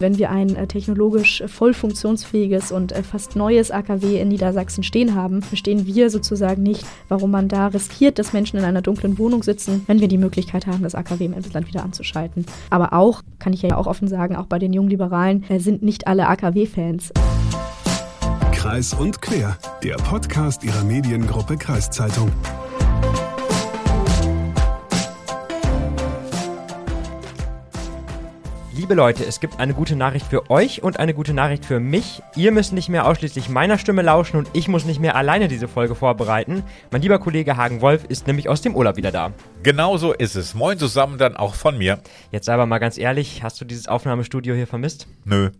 Wenn wir ein äh, technologisch voll funktionsfähiges und äh, fast neues AKW in Niedersachsen stehen haben, verstehen wir sozusagen nicht, warum man da riskiert, dass Menschen in einer dunklen Wohnung sitzen, wenn wir die Möglichkeit haben, das AKW im Emsland wieder anzuschalten. Aber auch, kann ich ja auch offen sagen, auch bei den jungen Liberalen äh, sind nicht alle AKW-Fans. Kreis und Quer, der Podcast ihrer Mediengruppe Kreiszeitung. Liebe Leute, es gibt eine gute Nachricht für euch und eine gute Nachricht für mich. Ihr müsst nicht mehr ausschließlich meiner Stimme lauschen und ich muss nicht mehr alleine diese Folge vorbereiten. Mein lieber Kollege Hagen Wolf ist nämlich aus dem Urlaub wieder da. Genau so ist es. Moin zusammen dann auch von mir. Jetzt aber mal ganz ehrlich, hast du dieses Aufnahmestudio hier vermisst? Nö.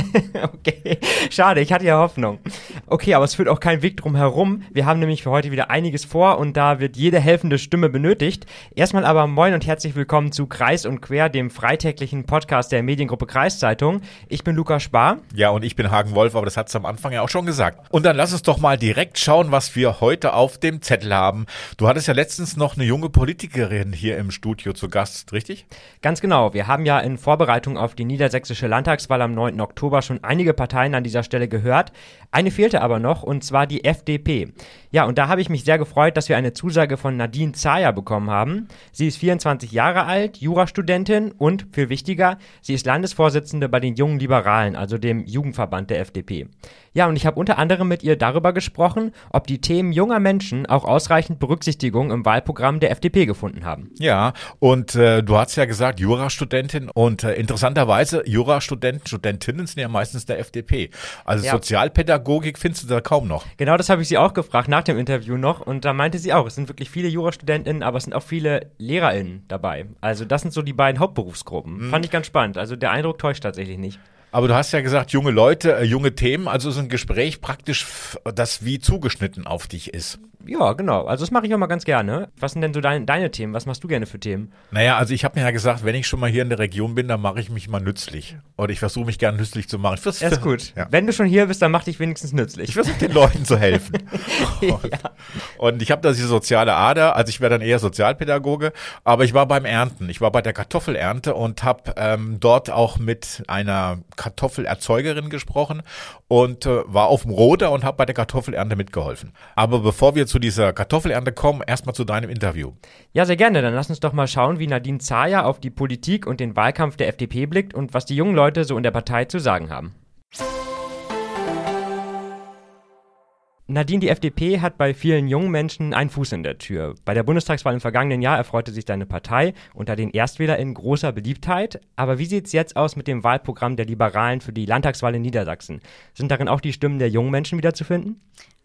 okay, schade, ich hatte ja Hoffnung. Okay, aber es führt auch kein Weg drum herum. Wir haben nämlich für heute wieder einiges vor und da wird jede helfende Stimme benötigt. Erstmal aber moin und herzlich willkommen zu Kreis und Quer, dem freitäglichen Podcast der Mediengruppe Kreiszeitung. Ich bin Lukas Spar. Ja, und ich bin Hagen Wolf, aber das hat es am Anfang ja auch schon gesagt. Und dann lass uns doch mal direkt schauen, was wir heute auf dem Zettel haben. Du hattest ja letztens noch eine junge Politikerin hier im Studio zu Gast, richtig? Ganz genau. Wir haben ja in Vorbereitung auf die niedersächsische Landtagswahl am 9. Oktober schon einige Parteien an dieser Stelle gehört. Eine fehlte aber noch, und zwar die FDP. Ja, und da habe ich mich sehr gefreut, dass wir eine Zusage von Nadine Zaya bekommen haben. Sie ist 24 Jahre alt, Jurastudentin und, viel wichtiger, sie ist Landesvorsitzende bei den Jungen Liberalen, also dem Jugendverband der FDP. Ja, und ich habe unter anderem mit ihr darüber gesprochen, ob die Themen junger Menschen auch ausreichend Berücksichtigung im Wahlprogramm der FDP gefunden haben. Ja, und äh, du hast ja gesagt, Jurastudentin und äh, interessanterweise Jurastudenten, Studentinnen sind ja meistens der FDP. Also Ja. Sozialpädagogik findest du da kaum noch. Genau das habe ich sie auch gefragt nach dem Interview noch und da meinte sie auch, es sind wirklich viele Jurastudentinnen, aber es sind auch viele LehrerInnen dabei. Also das sind so die beiden Hauptberufsgruppen. Fand ich ganz spannend. Also der Eindruck täuscht tatsächlich nicht. Aber du hast ja gesagt, junge Leute, äh, junge Themen, also so ein Gespräch praktisch, das wie zugeschnitten auf dich ist. Ja, genau. Also das mache ich auch mal ganz gerne. Was sind denn so dein, deine Themen? Was machst du gerne für Themen? Naja, also ich habe mir ja gesagt, wenn ich schon mal hier in der Region bin, dann mache ich mich mal nützlich. Oder ich versuche mich gern nützlich zu machen. Das ist gut. Ja. Wenn du schon hier bist, dann mach dich wenigstens nützlich. Ich versuche den Leuten zu helfen. Und, und ich habe da diese soziale Ader, also ich wäre dann eher Sozialpädagoge, aber ich war beim Ernten. Ich war bei der Kartoffelernte und habe ähm, dort auch mit einer Kartoffelerzeugerin gesprochen und äh, war auf dem Roder und habe bei der Kartoffelernte mitgeholfen. Aber bevor wir zu dieser Kartoffelernte kommen, erstmal zu deinem Interview. Ja, sehr gerne. Dann lass uns doch mal schauen, wie Nadine Zaya auf die Politik und den Wahlkampf der FDP blickt und was die jungen Leute so in der Partei zu sagen haben. Nadine, die FDP hat bei vielen jungen Menschen einen Fuß in der Tür. Bei der Bundestagswahl im vergangenen Jahr erfreute sich deine Partei unter den ErstwählerInnen großer Beliebtheit. Aber wie sieht's jetzt aus mit dem Wahlprogramm der Liberalen für die Landtagswahl in Niedersachsen? Sind darin auch die Stimmen der jungen Menschen wiederzufinden?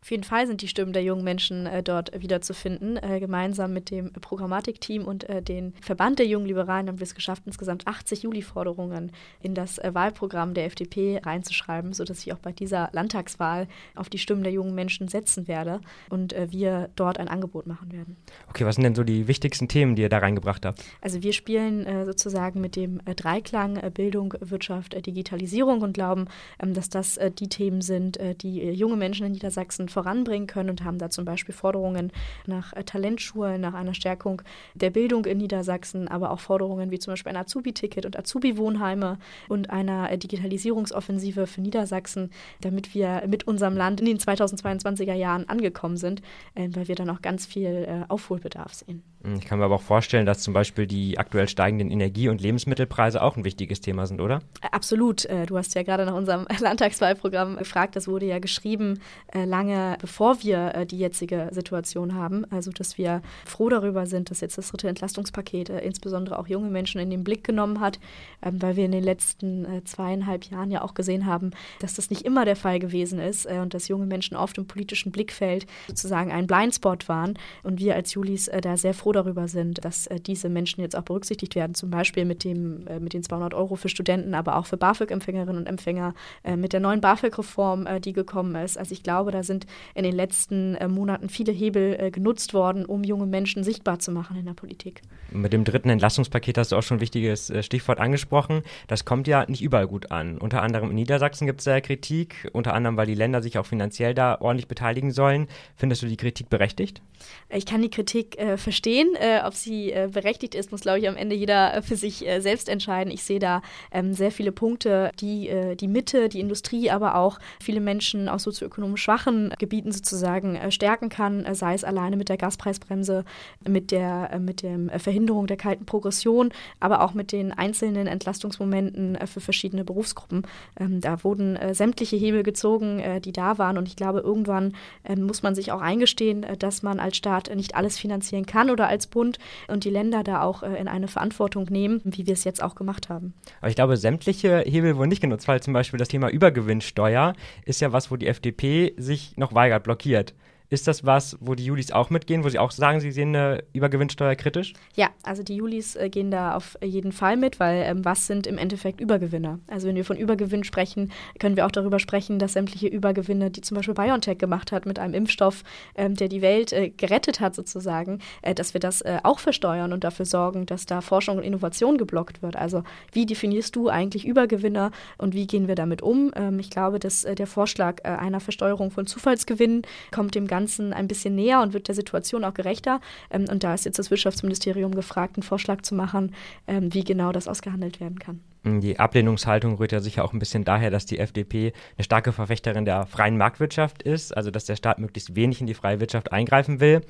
Auf jeden Fall sind die Stimmen der jungen Menschen äh, dort wiederzufinden. Äh, gemeinsam mit dem Programmatikteam und äh, den Verband der jungen Liberalen haben wir es geschafft, insgesamt 80 Juli-Forderungen in das äh, Wahlprogramm der FDP reinzuschreiben, sodass ich auch bei dieser Landtagswahl auf die Stimmen der jungen Menschen setzen werde und äh, wir dort ein Angebot machen werden. Okay, was sind denn so die wichtigsten Themen, die ihr da reingebracht habt? Also wir spielen äh, sozusagen mit dem Dreiklang Bildung, Wirtschaft, Digitalisierung und glauben, ähm, dass das die Themen sind, die junge Menschen in Niedersachsen voranbringen können und haben da zum Beispiel Forderungen nach äh, Talentschulen, nach einer Stärkung der Bildung in Niedersachsen, aber auch Forderungen wie zum Beispiel ein Azubi-Ticket und Azubi-Wohnheime und einer äh, Digitalisierungsoffensive für Niedersachsen, damit wir mit unserem Land in den 2022er Jahren angekommen sind, äh, weil wir dann auch ganz viel Aufholbedarf sehen. Ich kann mir aber auch vorstellen, dass zum Beispiel die aktuell steigenden Energie- und Lebensmittelpreise auch ein wichtiges Thema sind, oder? Absolut. Du hast ja gerade nach unserem Landtagswahlprogramm gefragt. Das wurde ja geschrieben äh, lange bevor wir äh, die jetzige Situation haben. Also, dass wir froh darüber sind, dass jetzt das dritte Entlastungspaket äh, insbesondere auch junge Menschen in den Blick genommen hat, ähm, weil wir in den letzten äh, zweieinhalb Jahren ja auch gesehen haben, dass das nicht immer der Fall gewesen ist äh, und dass junge Menschen oft im politischen Blickfeld sozusagen ein Blindspot waren. Und wir als Julis äh, da sehr froh darüber sind, dass äh, diese Menschen jetzt auch berücksichtigt werden, zum Beispiel mit, dem, äh, mit den 200 Euro für Studenten, aber auch für BAföG-Empfängerinnen und Empfänger, äh, mit der neuen BAföG-Reform, äh, die gekommen ist. Also ich glaube, da sind in den letzten äh, Monaten viele Hebel äh, genutzt worden, um junge Menschen sichtbar zu machen in der Politik. Mit dem dritten Entlastungspaket hast du auch schon ein wichtiges äh, Stichwort angesprochen. Das kommt ja nicht überall gut an. Unter anderem in Niedersachsen gibt es da Kritik, unter anderem, weil die Länder sich auch finanziell da ordentlich beteiligen sollen. Findest du die Kritik berechtigt? Ich kann die Kritik äh, verstehen. Äh, ob sie äh, berechtigt ist, muss, glaube ich, am Ende jeder für sich selbst entscheiden. Ich sehe da ähm, sehr viele Punkte, die die Mitte, die Industrie, aber auch viele Menschen aus sozioökonomisch schwachen Gebieten sozusagen stärken kann, sei es alleine mit der Gaspreisbremse, mit der mit dem Verhinderung der kalten Progression, aber auch mit den einzelnen Entlastungsmomenten für verschiedene Berufsgruppen. Ähm, da wurden sämtliche Hebel gezogen, die da waren. Und ich glaube, irgendwann ähm, muss man sich auch eingestehen, dass man als Staat nicht alles finanzieren kann oder als Bund und die Länder da auch äh, in eine Verantwortung nehmen, wie wir es jetzt auch gemacht haben. Aber ich glaube, sämtliche Hebel wurden nicht genutzt, weil zum Beispiel das Thema Übergewinnsteuer ist ja was, wo die FDP sich noch weigert, blockiert. Ist das was, wo die Julis auch mitgehen, wo sie auch sagen, sie sehen eine Übergewinnsteuer kritisch? Ja, also die Julis äh, gehen da auf jeden Fall mit, weil ähm, was sind im Endeffekt Übergewinner? Also wenn wir von Übergewinn sprechen, können wir auch darüber sprechen, dass sämtliche Übergewinne, die zum Beispiel BioNTech gemacht hat mit einem Impfstoff, ähm, der die Welt äh, gerettet hat sozusagen, äh, dass wir das äh, auch versteuern und dafür sorgen, dass da Forschung und Innovation geblockt wird. Also wie definierst du eigentlich Übergewinner und wie gehen wir damit um? Ähm, ich glaube, dass äh, der Vorschlag äh, einer Versteuerung von Zufallsgewinnen kommt dem Ganzen Ganzen ein bisschen näher und wird der Situation auch gerechter. Ähm, und da ist jetzt das Wirtschaftsministerium gefragt, einen Vorschlag zu machen, ähm, wie genau das ausgehandelt werden kann. Die Ablehnungshaltung rührt ja sicher auch ein bisschen daher, dass die FDP eine starke Verfechterin der freien Marktwirtschaft ist, also dass der Staat möglichst wenig in die freie Wirtschaft eingreifen will.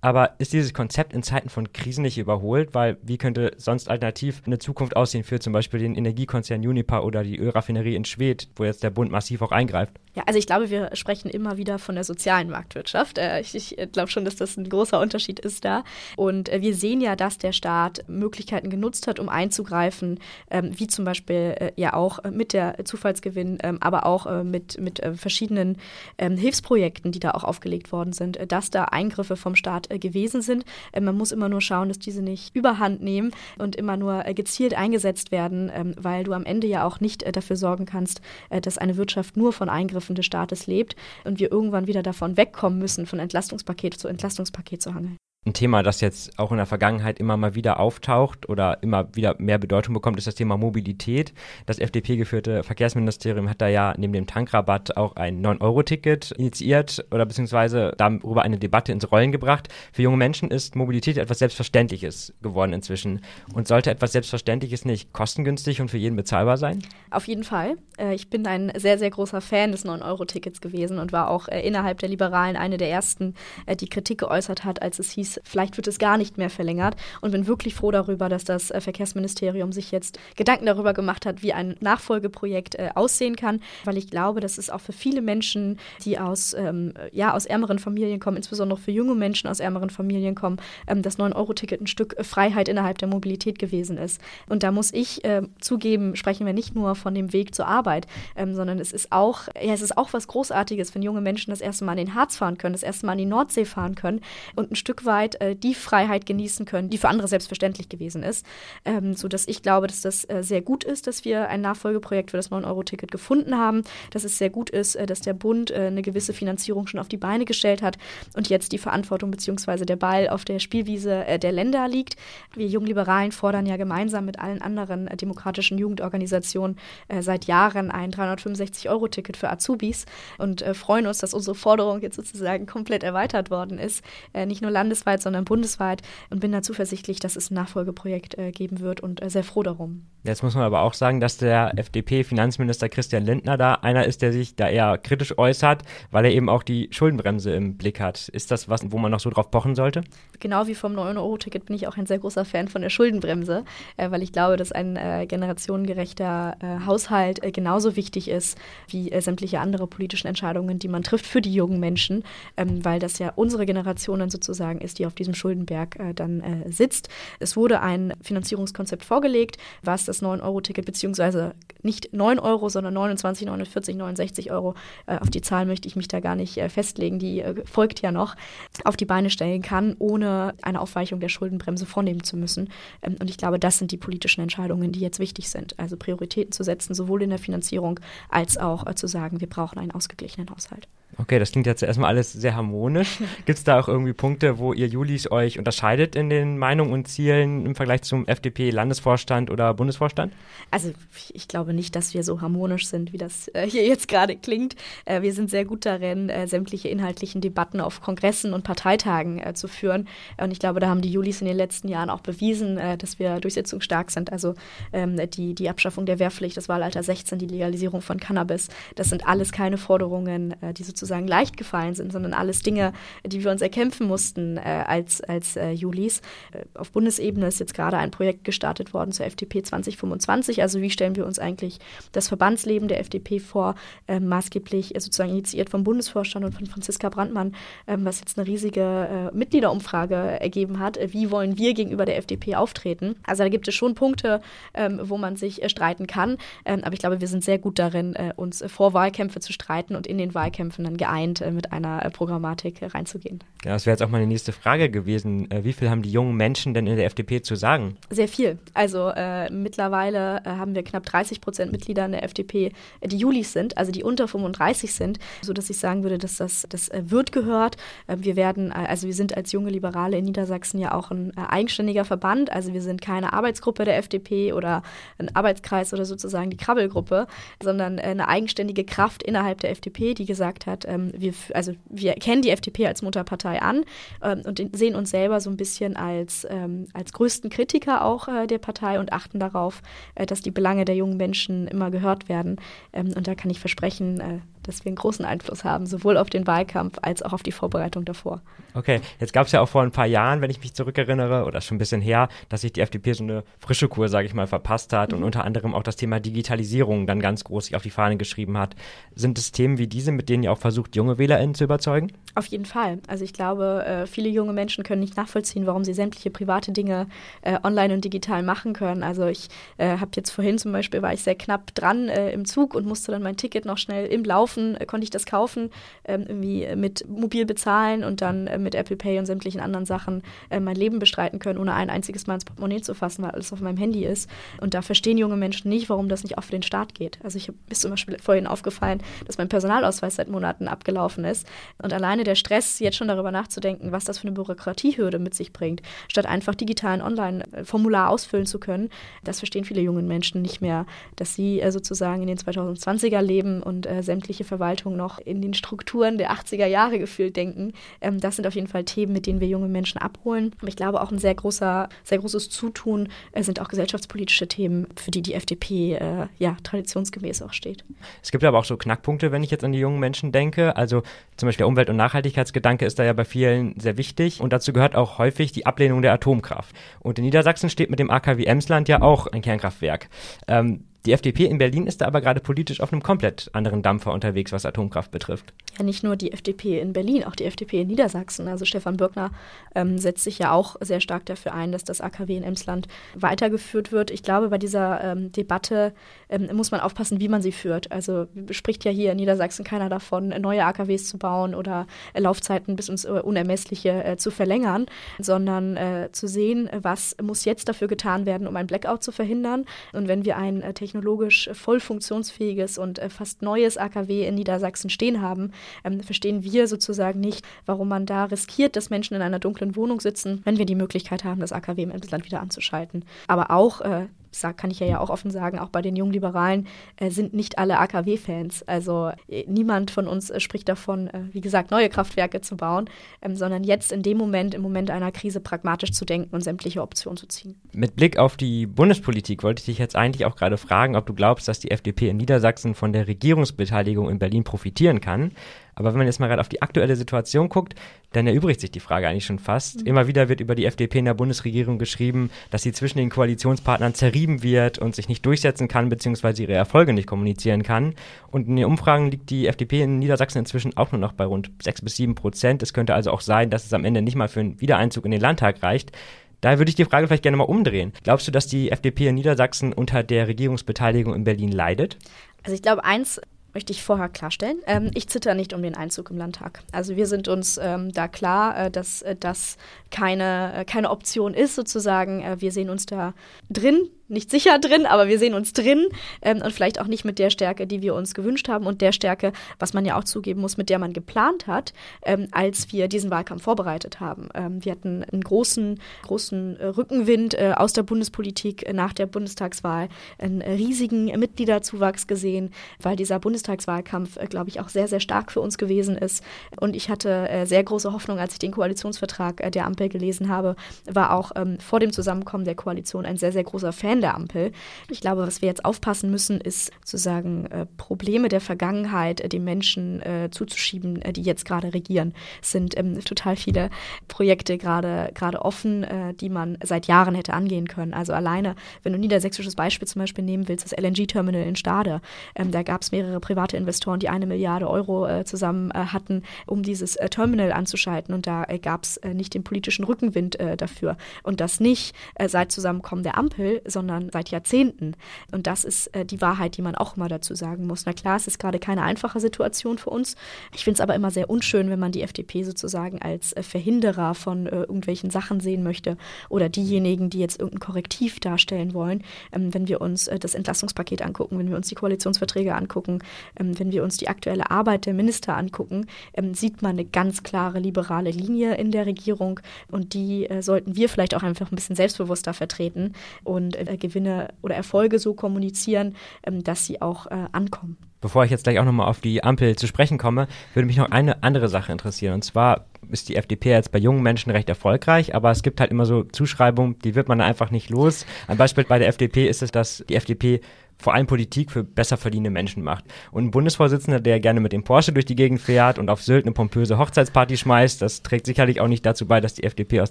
Aber ist dieses Konzept in Zeiten von Krisen nicht überholt? Weil wie könnte sonst alternativ eine Zukunft aussehen für zum Beispiel den Energiekonzern Unipa oder die Ölraffinerie in Schwedt, wo jetzt der Bund massiv auch eingreift? Ja, also ich glaube, wir sprechen immer wieder von der sozialen Marktwirtschaft. Äh, ich, ich glaube schon, dass das ein großer Unterschied ist da. Und äh, wir sehen ja, dass der Staat Möglichkeiten genutzt hat, um einzugreifen, ähm, wie zum Beispiel äh, ja auch mit der Zufallsgewinn, ähm, aber auch mit, mit verschiedenen ähm, Hilfsprojekten, die da auch aufgelegt worden sind, dass da Eingriffe vom Staat gewesen sind. man muss immer nur schauen, dass diese nicht überhand nehmen und immer nur gezielt eingesetzt werden, weil du am Ende ja auch nicht dafür sorgen kannst, dass eine Wirtschaft nur von Eingriffen des Staates lebt und wir irgendwann wieder davon wegkommen müssen, von Entlastungspaket zu Entlastungspaket zu hangeln ein Thema, das jetzt auch in der Vergangenheit immer mal wieder auftaucht oder immer wieder mehr Bedeutung bekommt, ist das Thema Mobilität. Das FDP-geführte Verkehrsministerium hat da ja neben dem Tankrabatt auch ein 9-Euro-Ticket initiiert oder beziehungsweise darüber eine Debatte ins Rollen gebracht. Für junge Menschen ist Mobilität etwas Selbstverständliches geworden inzwischen. Und sollte etwas Selbstverständliches nicht kostengünstig und für jeden bezahlbar sein? Auf jeden Fall. Äh, ich bin ein sehr, sehr großer Fan des 9-Euro-Tickets gewesen und war auch äh, innerhalb der Liberalen eine der ersten, äh, die Kritik geäußert hat, als es hieß, vielleicht wird es gar nicht mehr verlängert und bin wirklich froh darüber, dass das äh, Verkehrsministerium sich jetzt Gedanken darüber gemacht hat, wie ein Nachfolgeprojekt äh, aussehen kann, weil ich glaube, dass es auch für viele Menschen, die aus, ähm, ja, aus ärmeren Familien kommen, insbesondere für junge Menschen aus ärmeren Familien kommen, ähm, das 9-Euro-Ticket ein Stück Freiheit innerhalb der Mobilität gewesen ist. Und da muss ich äh, zugeben, sprechen wir nicht nur von dem Weg zur Arbeit, ähm, sondern es ist auch, ja, es ist auch was Großartiges, wenn junge Menschen das erste Mal in den Harz fahren können, das erste Mal in die Nordsee fahren können und ein Stück weit Freiheit, äh, die Freiheit genießen können, die für andere selbstverständlich gewesen ist. Ähm, sodass ich glaube, dass das äh, sehr gut ist, dass wir ein Nachfolgeprojekt für das 9-Euro-Ticket gefunden haben, dass es sehr gut ist, äh, dass der Bund äh, eine gewisse Finanzierung schon auf die Beine gestellt hat und jetzt die Verantwortung bzw. der Ball auf der Spielwiese äh, der Länder liegt. Wir Jungliberalen fordern ja gemeinsam mit allen anderen demokratischen Jugendorganisationen seit Jahren ein 365-Euro-Ticket für Azubis und freuen uns, dass unsere Forderung jetzt sozusagen komplett erweitert worden ist, nicht nur landesweit, landesweit, sondern bundesweit und bin da zuversichtlich, dass es ein Nachfolgeprojekt äh, geben wird und äh, sehr froh darum. Jetzt muss man aber auch sagen, dass der FDP-Finanzminister Christian Lindner da einer ist, der sich da eher kritisch äußert, weil er eben auch die Schuldenbremse im Blick hat. Ist das was, wo man noch so drauf pochen sollte? Genau wie vom 9-Euro-Ticket bin ich auch ein sehr großer Fan von der Schuldenbremse, äh, weil ich glaube, dass ein äh, generationengerechter äh, Haushalt äh, genauso wichtig ist wie sämtliche andere politischen Entscheidungen, die man trifft für die jungen Menschen, ähm, weil das ja unsere Generation dann sozusagen ist, die auf diesem Schuldenberg äh, dann äh, sitzt. Es wurde ein Finanzierungskonzept vorgelegt, was das 9-Euro-Ticket beziehungsweise nicht 9 Euro, sondern 29, 49, 69 Euro, äh, auf die Zahl möchte ich mich da gar nicht äh, festlegen, die äh, folgt ja noch, auf die Beine stellen kann, ohne eine Aufweichung der Schuldenbremse vornehmen zu müssen. Ähm, und ich glaube, das sind die politischen Entscheidungen, die jetzt wichtig sind. Also Prioritäten zu setzen, sowohl in der Finanzierung als auch äh, zu sagen, wir brauchen einen ausgeglichenen Haushalt. Okay, das klingt jetzt erstmal alles sehr harmonisch. Gibt es da auch irgendwie Punkte, wo ihr Julis euch unterscheidet in den Meinungen und Zielen im Vergleich zum FDP-Landesvorstand oder Bundesvorstand? Also ich glaube nicht, dass wir so harmonisch sind, wie das äh, hier jetzt gerade klingt. Äh, wir sind sehr gut darin, äh, sämtliche inhaltlichen Debatten auf Kongressen und Parteitagen äh, zu führen. Und ich glaube, da haben die Julis in den letzten Jahren auch bewiesen, äh, dass wir durchsetzungsstark sind. Also ähm, die, die Abschaffung der Wehrpflicht, das Wahlalter 16, die Legalisierung von Cannabis, das sind alles keine Forderungen, äh, die sozusagen leicht gefallen sind, sondern alles Dinge, die wir uns erkämpfen mussten als, als äh, Julis. Äh, auf Bundesebene ist jetzt gerade ein Projekt gestartet worden zur FDP 2025. Also wie stellen wir uns eigentlich das Verbandsleben der FDP vor, äh, maßgeblich äh, sozusagen initiiert vom Bundesvorstand und von Franziska Brandmann, ähm, was jetzt eine riesige äh, Mitgliederumfrage ergeben hat. wie wollen wir gegenüber der FDP auftreten? Also da gibt es schon Punkte, ähm, wo man sich streiten kann. Ähm, aber ich glaube, wir sind sehr gut darin, uns vor Wahlkämpfe zu streiten und in den Wahlkämpfen dann geeint, äh, mit einer äh, Programmatik reinzugehen. Ja, das wäre jetzt auch meine nächste Frage gewesen. Äh, wie viel haben die jungen Menschen denn in der FDP zu sagen? Sehr viel. Also äh, mittlerweile äh, haben wir knapp 30 Prozent Mitglieder in der FDP, die Julis sind, also die unter 35 sind, sodass ich sagen würde, dass das, das wird gehört. wir werden, also wir sind als junge Liberale in Niedersachsen ja auch ein eigenständiger Verband, also wir sind keine Arbeitsgruppe der FDP oder ein Arbeitskreis oder sozusagen die Krabbelgruppe, sondern eine eigenständige Kraft innerhalb der FDP, die gesagt hat, ähm, wir, also wir kennen die FDP als Mutterpartei an ähm, und sehen uns selber so ein bisschen als, ähm, als größten Kritiker auch äh, der Partei und achten darauf, äh, dass die Belange der jungen Menschen immer gehört werden. Ähm, und da kann ich versprechen, äh, dass wir einen großen Einfluss haben, sowohl auf den Wahlkampf als auch auf die Vorbereitung davor. Okay, jetzt gab es ja auch vor ein paar Jahren, wenn ich mich zurückerinnere, oder schon ein bisschen her, dass sich die FDP so eine frische Kur, sage ich mal, verpasst hat mhm. und unter anderem auch das Thema Digitalisierung dann ganz groß sich auf die Fahne geschrieben hat. Sind es Themen wie diese, mit denen ihr auch versucht, junge WählerInnen zu überzeugen? Auf jeden Fall. Also ich glaube, äh, viele junge Menschen können nicht nachvollziehen, warum sie sämtliche private Dinge äh, online und digital machen können. Also ich äh, habe jetzt vorhin zum Beispiel, war ich sehr knapp dran im Zug und musste dann mein Ticket noch schnell im Laufen konnte ich das kaufen, ähm, irgendwie mit mobil bezahlen und dann mit Apple Pay und sämtlichen anderen Sachen mein Leben bestreiten können, ohne ein einziges Mal ins Portemonnaie zu fassen, weil alles auf meinem Handy ist. Und da verstehen junge Menschen nicht, warum das nicht auch für den Staat geht. Also ich ist zum Beispiel vorhin aufgefallen, dass mein Personalausweis seit Monaten abgelaufen ist. Und alleine der Stress, jetzt schon darüber nachzudenken, was das für eine Bürokratiehürde mit sich bringt, statt einfach digitalen Online-Formular ausfüllen zu können, das verstehen viele junge Menschen nicht mehr, dass sie äh, sozusagen in den 2020er leben und äh, sämtliche Verwaltung noch in den Strukturen der 80er Jahre gefühlt denken. Ähm, das sind auf jeden Fall Themen, mit denen wir junge Menschen abholen. Aber ich glaube auch ein sehr großer, sehr großes Zutun äh, sind auch gesellschaftspolitische Themen, für die die FDP äh, ja traditionsgemäß auch steht. Es gibt aber auch so Knackpunkte, wenn ich jetzt an die jungen Menschen denke. Also zum Beispiel Umwelt- und Nachhaltigkeitsgedanke ist da ja bei vielen sehr wichtig und dazu gehört auch häufig die Ablehnung der Atomkraft. Und in Niedersachsen steht mit dem AKW Emsland ja auch ein Kernkraftwerk. Ähm, die FDP in Berlin ist da aber gerade politisch auf einem komplett anderen Dampfer unterwegs, was Atomkraft betrifft. Ja, nicht nur die FDP in Berlin, auch die FDP in Niedersachsen. Also Stefan Birkner ähm, setzt sich ja auch sehr stark dafür ein, dass das AKW in Emsland weitergeführt wird. Ich glaube, bei dieser ähm, Debatte ähm, muss man aufpassen, wie man sie führt. Also spricht ja hier in Niedersachsen keiner davon, neue AKWs zu bauen oder äh, Laufzeiten bis ins äh, Unermessliche äh, zu verlängern, sondern äh, zu sehen, was muss jetzt dafür getan werden, um ein Blackout zu verhindern. Und wenn wir ein äh, technologisch voll funktionsfähiges und äh, fast neues AKW in Niedersachsen stehen haben, ähm, verstehen wir sozusagen nicht, warum man da riskiert, dass Menschen in einer dunklen Wohnung sitzen, wenn wir die Möglichkeit haben, das AKW im Land wieder anzuschalten. Aber auch äh, sag, kann ich ja, ja auch offen sagen, auch bei den jungen Liberalen äh, sind nicht alle AKW-Fans. Also äh, niemand von uns äh, spricht davon, äh, wie gesagt, neue Kraftwerke zu bauen, ähm, sondern jetzt in dem Moment, im Moment einer Krise pragmatisch zu denken und sämtliche Optionen zu ziehen. Mit Blick auf die Bundespolitik wollte ich dich jetzt eigentlich auch gerade fragen, ob du glaubst, dass die FDP in Niedersachsen von der Regierungsbeteiligung in Berlin profitieren kann. Aber wenn man jetzt mal gerade auf die aktuelle Situation guckt, dann erübrigt sich die Frage eigentlich schon fast. Mhm. Immer wieder wird über die FDP in der Bundesregierung geschrieben, dass sie zwischen den Koalitionspartnern zerrieben wird und sich nicht durchsetzen kann, beziehungsweise ihre Erfolge nicht kommunizieren kann. Und in den Umfragen liegt die FDP in Niedersachsen inzwischen auch nur noch bei rund sechs bis sieben Prozent. Es könnte also auch sein, dass es am Ende nicht mal für einen Wiedereinzug in den Landtag reicht. Daher würde ich die Frage vielleicht gerne mal umdrehen. Glaubst du, dass die FDP in Niedersachsen unter der Regierungsbeteiligung in Berlin leidet? Also ich glaube, eins möchte ich vorher klarstellen. Ähm, ich zitter nicht um den Einzug im Landtag. Also wir sind uns ähm, da klar, äh, dass äh, das keine, äh, keine Option ist sozusagen. Äh, wir sehen uns da drin nicht sicher drin, aber wir sehen uns drin ähm, und vielleicht auch nicht mit der Stärke, die wir uns gewünscht haben und der Stärke, was man ja auch zugeben muss, mit der man geplant hat, ähm, als wir diesen Wahlkampf vorbereitet haben. Ähm, wir hatten einen großen, großen äh, Rückenwind äh, aus der Bundespolitik äh, nach der Bundestagswahl, einen riesigen Mitgliederzuwachs gesehen, weil dieser Bundestagswahlkampf, äh, glaube ich, auch sehr, sehr stark für uns gewesen ist. Und ich hatte äh, sehr große Hoffnung, als ich den Koalitionsvertrag äh, der Ampel gelesen habe, war auch ähm, vor dem Zusammenkommen der Koalition ein sehr, sehr großer Fan Fan der Ampel. Ich glaube, was wir jetzt aufpassen müssen, ist sozusagen äh, Probleme der Vergangenheit äh, den Menschen äh, zuzuschieben, äh, die jetzt gerade regieren. Es sind ähm, total viele Projekte gerade gerade offen, äh, die man seit Jahren hätte angehen können. Also alleine, wenn du ein niedersächsisches Beispiel zum Beispiel nehmen willst, das LNG-Terminal in Stade, ähm, da gab es mehrere private Investoren, die eine Milliarde Euro äh, zusammen hatten, um dieses Terminal anzuschalten. Und da gab es nicht den politischen Rückenwind dafür. Und das nicht seit Zusammenkommen der Ampel, sondern sondern seit Jahrzehnten. Und das ist äh, die Wahrheit, die man auch immer dazu sagen muss. Na klar, es ist gerade keine einfache Situation für uns. Ich finde es aber immer sehr unschön, wenn man die FDP sozusagen als äh, Verhinderer von äh, irgendwelchen Sachen sehen möchte oder diejenigen, die jetzt irgendein Korrektiv darstellen wollen. Ähm, wenn wir uns äh, das Entlastungspaket angucken, wenn wir uns die Koalitionsverträge angucken, ähm, wenn wir uns die aktuelle Arbeit der Minister angucken, ähm, sieht man eine ganz klare liberale Linie in der Regierung und die äh, sollten wir vielleicht auch einfach ein bisschen selbstbewusster vertreten und Gewinne oder Erfolge so kommunizieren, ähm, dass sie auch äh, ankommen. Bevor ich jetzt gleich auch nochmal auf die Ampel zu sprechen komme, würde mich noch eine andere Sache interessieren. Und zwar ist die FDP jetzt bei jungen Menschen recht erfolgreich, aber es gibt halt immer so Zuschreibungen, die wird man einfach nicht los. Ein Beispiel bei der FDP ist es, dass die FDP vor allem Politik für besser verdienende Menschen macht. Und ein Bundesvorsitzender, der gerne mit dem Porsche durch die Gegend fährt und auf Sylt eine pompöse Hochzeitsparty schmeißt, das trägt sicherlich auch nicht dazu bei, dass die FDP aus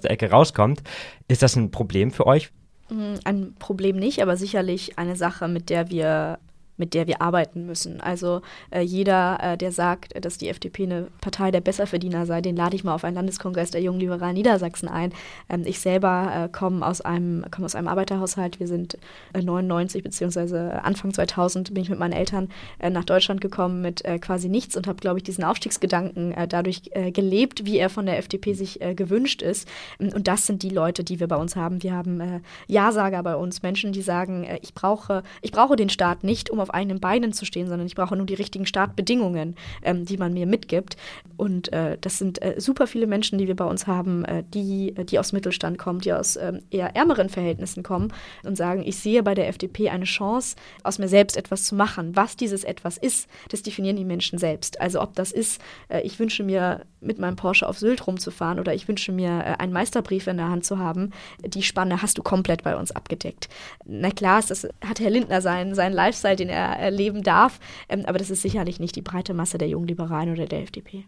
der Ecke rauskommt. Ist das ein Problem für euch? Mm, ein Problem nicht, aber sicherlich eine Sache, mit der wir mit der wir arbeiten müssen. Also äh, jeder, äh, der sagt, dass die FDP eine Partei der Besserverdiener sei, den lade ich mal auf einen Landeskongress der Jungen Liberalen Niedersachsen ein. Ähm, ich selber äh, komme aus einem komme aus einem Arbeiterhaushalt. Wir sind 99 äh, beziehungsweise Anfang 2000 bin ich mit meinen Eltern äh, nach Deutschland gekommen mit äh, quasi nichts und habe, glaube ich, diesen Aufstiegsgedanken dadurch gelebt, wie er von der FDP sich gewünscht ist. Und das sind die Leute, die wir bei uns haben. Wir haben Ja-Sager bei uns, Menschen, die sagen, ich brauche ich brauche den Staat nicht, um auf auf eigenen Beinen zu stehen, sondern ich brauche nur die richtigen Startbedingungen, ähm, die man mir mitgibt. Und äh, das sind äh, super viele Menschen, die wir bei uns haben, äh, die, die aus Mittelstand kommen, die aus ähm, eher ärmeren Verhältnissen kommen und sagen, ich sehe bei der FDP eine Chance, aus mir selbst etwas zu machen. Was dieses etwas ist, das definieren die Menschen selbst. Also ob das ist, äh, ich wünsche mir mit meinem Porsche auf Sylt rumzufahren oder ich wünsche mir äh, einen Meisterbrief in der Hand zu haben, die Spanne hast du komplett bei uns abgedeckt. Na klar, das hat Herr Lindner seinen, seinen Lifestyle, den er erleben darf, ähm, aber das ist sicherlich nicht die breite Masse der jungen Liberalen oder der FDP.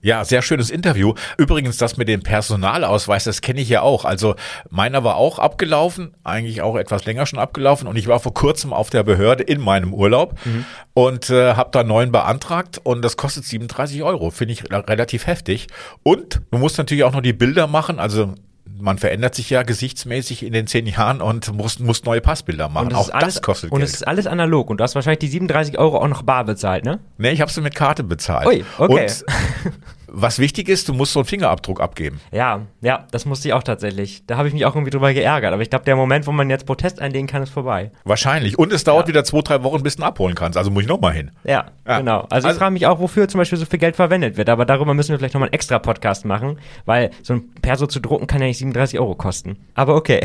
Ja, sehr schönes Interview. Übrigens, das mit dem Personalausweis, das kenne ich ja auch. Also meiner war auch abgelaufen, eigentlich auch etwas länger schon abgelaufen. Und ich war vor kurzem auf der Behörde in meinem Urlaub mhm. und äh, habe da neuen beantragt. Und das kostet 37 Euro. Finde ich relativ heftig. Und du musst natürlich auch noch die Bilder machen. Also man verändert sich ja gesichtsmäßig in den zehn Jahren und muss, muss neue Passbilder machen. Auch alles, das kostet Und Geld. es ist alles analog und du hast wahrscheinlich die 37 Euro auch noch bar bezahlt, ne? Nee, ich habe sie mit Karte bezahlt. Ui, okay. Und Was wichtig ist, du musst so einen Fingerabdruck abgeben. Ja, ja, das musste ich auch tatsächlich. Da habe ich mich auch irgendwie drüber geärgert. Aber ich glaube, der Moment, wo man jetzt Protest einlegen kann, ist vorbei. Wahrscheinlich. Und es dauert ja. wieder zwei, drei Wochen, bis du ihn abholen kannst. Also muss ich nochmal hin. Ja, ja, genau. Also, also ich frage mich auch, wofür zum Beispiel so viel Geld verwendet wird. Aber darüber müssen wir vielleicht nochmal einen extra Podcast machen, weil so ein Perso zu drucken kann ja nicht 37 Euro kosten. Aber okay.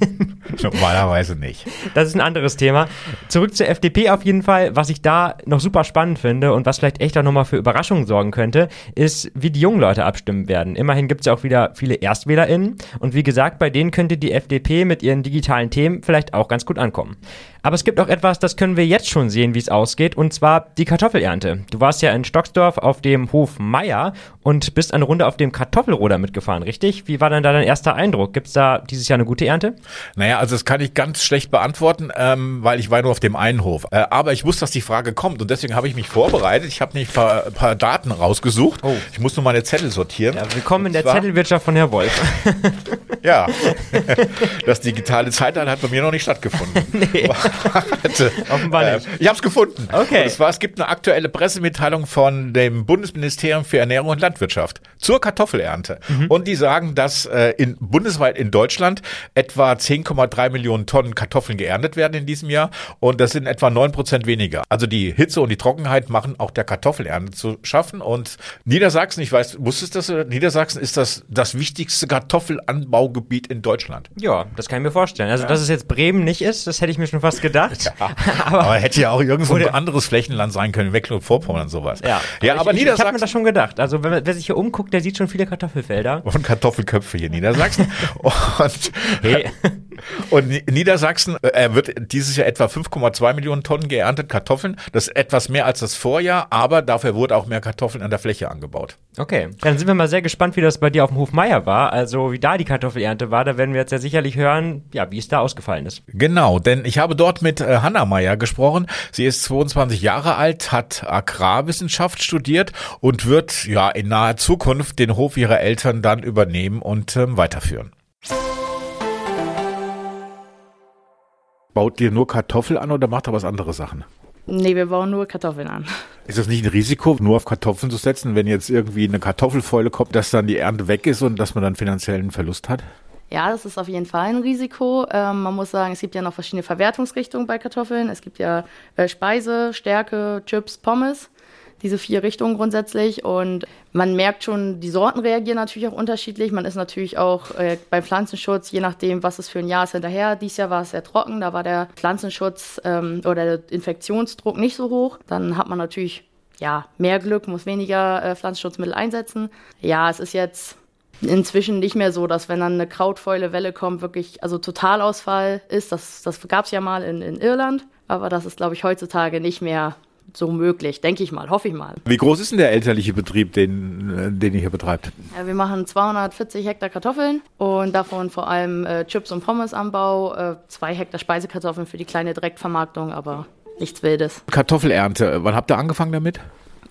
Normalerweise nicht. Das ist ein anderes Thema. Zurück zur FDP auf jeden Fall. Was ich da noch super spannend finde und was vielleicht echt auch nochmal für Überraschungen sorgen könnte, ist, wie die jungen Leute abstimmen werden. Immerhin gibt es ja auch wieder viele ErstwählerInnen. Und wie gesagt, bei denen könnte die FDP mit ihren digitalen Themen vielleicht auch ganz gut ankommen. Aber es gibt auch etwas, das können wir jetzt schon sehen, wie es ausgeht, und zwar die Kartoffelernte. Du warst ja in Stocksdorf auf dem Hof Meier und bist eine Runde auf dem Kartoffelroder mitgefahren, richtig? Wie war denn da dein erster Eindruck? Gibt es da dieses Jahr eine gute Ernte? Naja, also das kann ich ganz schlecht beantworten, ähm, weil ich war nur auf dem einen Hof. Äh, aber ich wusste, dass die Frage kommt und deswegen habe ich mich vorbereitet. Ich habe nicht ein paar, paar Daten rausgesucht. Oh. Ich muss nur meine Zettel sortieren. Ja, willkommen in der Zettelwirtschaft von Herr Wolf. ja, das digitale Zeitalter hat bei mir noch nicht stattgefunden. nee. Warte. Offenbar nicht. Äh, ich habe es gefunden. Okay. Und zwar, es gibt eine aktuelle Pressemitteilung von dem Bundesministerium für Ernährung und Landwirtschaft zur Kartoffelernte. Mhm. Und die sagen, dass äh, in, bundesweit in Deutschland etwa 10,3 Millionen Tonnen Kartoffeln geerntet werden in diesem Jahr. Und das sind etwa 9 Prozent weniger. Also die Hitze und die Trockenheit machen auch der Kartoffelernte zu schaffen. Und Niedersachsen, ich weiß, wusstest du das? Niedersachsen ist das, das wichtigste Kartoffelanbaugebiet in Deutschland. Ja, das kann ich mir vorstellen. Also, ja. dass es jetzt Bremen nicht ist, das hätte ich mir schon fast gedacht. Ja, aber, aber, hätte ja auch irgendwo ein anderes Flächenland sein können, Mecklenburg-Vorpommern und sowas. Ja, ja aber, aber ich, Niedersachsen. Ich habe mir das schon gedacht. Also, wenn, wer sich hier umguckt, der sieht schon viele Kartoffelfelder. Und Kartoffelköpfe hier in Niedersachsen. und, hey. Und Niedersachsen äh, wird dieses Jahr etwa 5,2 Millionen Tonnen geerntet Kartoffeln. Das ist etwas mehr als das Vorjahr, aber dafür wurde auch mehr Kartoffeln an der Fläche angebaut. Okay, dann sind wir mal sehr gespannt, wie das bei dir auf dem Hof Meier war. Also wie da die Kartoffelernte war. Da werden wir jetzt ja sicherlich hören, ja, wie es da ausgefallen ist. Genau, denn ich habe dort mit äh, Hanna Meier gesprochen. Sie ist 22 Jahre alt, hat Agrarwissenschaft studiert und wird ja in naher Zukunft den Hof ihrer Eltern dann übernehmen und ähm, weiterführen. Baut ihr nur Kartoffel an oder macht er was andere Sachen? Nee, wir bauen nur Kartoffeln an. Ist das nicht ein Risiko, nur auf Kartoffeln zu setzen, wenn jetzt irgendwie eine Kartoffelfäule kommt, dass dann die Ernte weg ist und dass man dann finanziellen Verlust hat? Ja, das ist auf jeden Fall ein Risiko. Ähm, man muss sagen, es gibt ja noch verschiedene Verwertungsrichtungen bei Kartoffeln. Es gibt ja äh, Speise, Stärke, Chips, Pommes diese vier Richtungen grundsätzlich. Und man merkt schon, die Sorten reagieren natürlich auch unterschiedlich. Man ist natürlich auch äh, beim Pflanzenschutz, je nachdem, was es für ein Jahr ist, hinterher. Dieses Jahr war es sehr trocken, da war der Pflanzenschutz ähm, oder der Infektionsdruck nicht so hoch. Dann hat man natürlich ja, mehr Glück, muss weniger äh, Pflanzenschutzmittel einsetzen. Ja, es ist jetzt inzwischen nicht mehr so, dass wenn dann eine Krautfäule-Welle kommt, wirklich also Totalausfall ist. Das, das gab es ja mal in, in Irland, aber das ist, glaube ich, heutzutage nicht mehr so möglich, denke ich mal, hoffe ich mal. Wie groß ist denn der elterliche Betrieb, den, äh, den ihr hier betreibt? Ja, wir machen 240 Hektar Kartoffeln und davon vor allem äh, Chips- und Pommesanbau, äh, zwei Hektar Speisekartoffeln für die kleine Direktvermarktung, aber nichts Wildes. Kartoffelernte, wann habt ihr angefangen damit?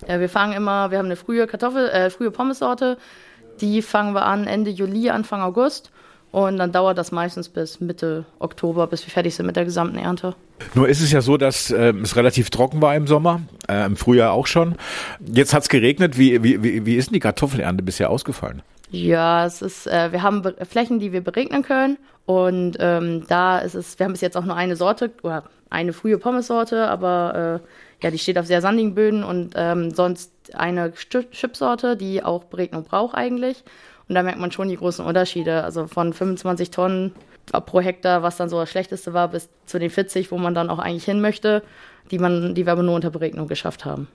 Ja, wir fangen immer, wir haben eine frühe Kartoffel, äh, frühe Pommessorte, die fangen wir an Ende Juli, Anfang August. Und dann dauert das meistens bis Mitte Oktober, bis wir fertig sind mit der gesamten Ernte. Nur ist es ja so, dass äh, es relativ trocken war im Sommer, äh, im Frühjahr auch schon. Jetzt hat es geregnet. Wie, wie, wie ist denn die Kartoffelernte bisher ausgefallen? Ja, es ist, äh, wir haben Be Flächen, die wir beregnen können. Und ähm, da ist es, wir haben bis jetzt auch nur eine Sorte oder eine frühe Pommessorte, aber äh, ja, die steht auf sehr sandigen Böden und ähm, sonst eine Chipsorte, die auch Beregnung braucht eigentlich. Und da merkt man schon die großen Unterschiede. Also von 25 Tonnen pro Hektar, was dann so das Schlechteste war, bis zu den 40, wo man dann auch eigentlich hin möchte, die, man, die wir aber nur unter Beregnung geschafft haben.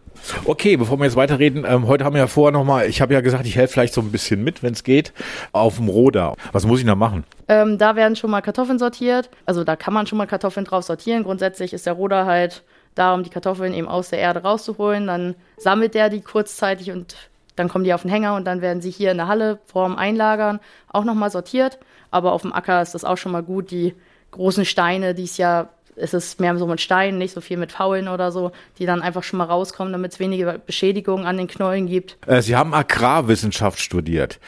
Okay, bevor wir jetzt weiterreden, ähm, heute haben wir ja vorher nochmal, ich habe ja gesagt, ich helfe vielleicht so ein bisschen mit, wenn es geht, auf dem Roder. Was muss ich da machen? Ähm, da werden schon mal Kartoffeln sortiert. Also da kann man schon mal Kartoffeln drauf sortieren. Grundsätzlich ist der Roder halt da, um die Kartoffeln eben aus der Erde rauszuholen. Dann sammelt der die kurzzeitig und dann kommen die auf den Hänger und dann werden sie hier in der Halle vorm Einlagern auch nochmal sortiert. Aber auf dem Acker ist das auch schon mal gut. Die großen Steine, die es ja, es ist mehr so mit Steinen, nicht so viel mit Faulen oder so, die dann einfach schon mal rauskommen, damit es weniger Beschädigungen an den Knollen gibt. Äh, sie haben Agrarwissenschaft studiert.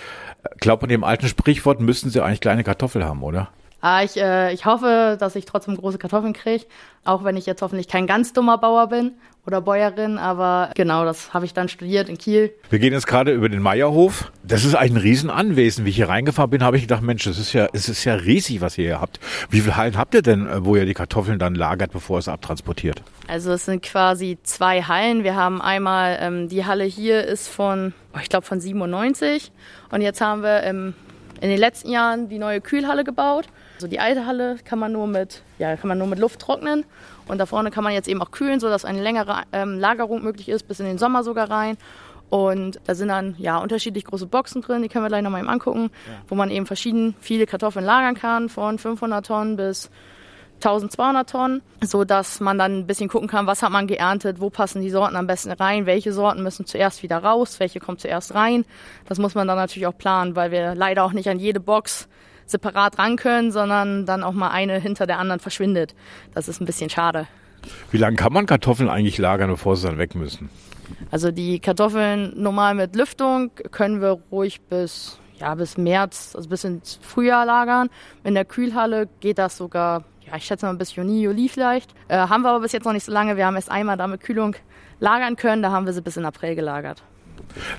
Glaubt man dem alten Sprichwort müssten Sie eigentlich kleine Kartoffel haben, oder? Ah, ich, äh, ich hoffe, dass ich trotzdem große Kartoffeln kriege, auch wenn ich jetzt hoffentlich kein ganz dummer Bauer bin oder Bäuerin, aber genau, das habe ich dann studiert in Kiel. Wir gehen jetzt gerade über den Meierhof. Das ist ein Riesenanwesen. Wie ich hier reingefahren bin, habe ich gedacht, Mensch, das ist ja, es ist ja riesig, was ihr hier habt. Wie viele Hallen habt ihr denn, äh, wo ihr die Kartoffeln dann lagert, bevor es abtransportiert? Also es sind quasi zwei Hallen. Wir haben einmal, ähm, die Halle hier ist von, oh, ich glaube von 97 und jetzt haben wir ähm, in den letzten Jahren die neue Kühlhalle gebaut. Also die alte Halle kann man nur mit, ja, kann man nur mit Luft trocknen. Und da vorne kann man jetzt eben auch kühlen, sodass eine längere ähm, Lagerung möglich ist, bis in den Sommer sogar rein. Und da sind dann ja unterschiedlich große Boxen drin, die können wir gleich nochmal eben angucken, ja. wo man eben verschieden viele Kartoffeln lagern kann, von 500 Tonnen bis 1200 Tonnen, so dass man dann ein bisschen gucken kann, was hat man geerntet, wo passen die Sorten am besten rein, welche Sorten müssen zuerst wieder raus, welche kommen zuerst rein. Das muss man dann natürlich auch planen, weil wir leider auch nicht an jede Box separat ran können, sondern dann auch mal eine hinter der anderen verschwindet. Das ist ein bisschen schade. Wie lange kann man Kartoffeln eigentlich lagern, bevor sie dann weg müssen? Also die Kartoffeln normal mit Lüftung können wir ruhig bis ja, bis März, also bis ins Frühjahr lagern. In der Kühlhalle geht das sogar, ja, ich schätze mal bis Juni, Juli vielleicht. Äh, haben wir aber bis jetzt noch nicht so lange. Wir haben erst einmal damit Kühlung lagern können, da haben wir sie bis in April gelagert.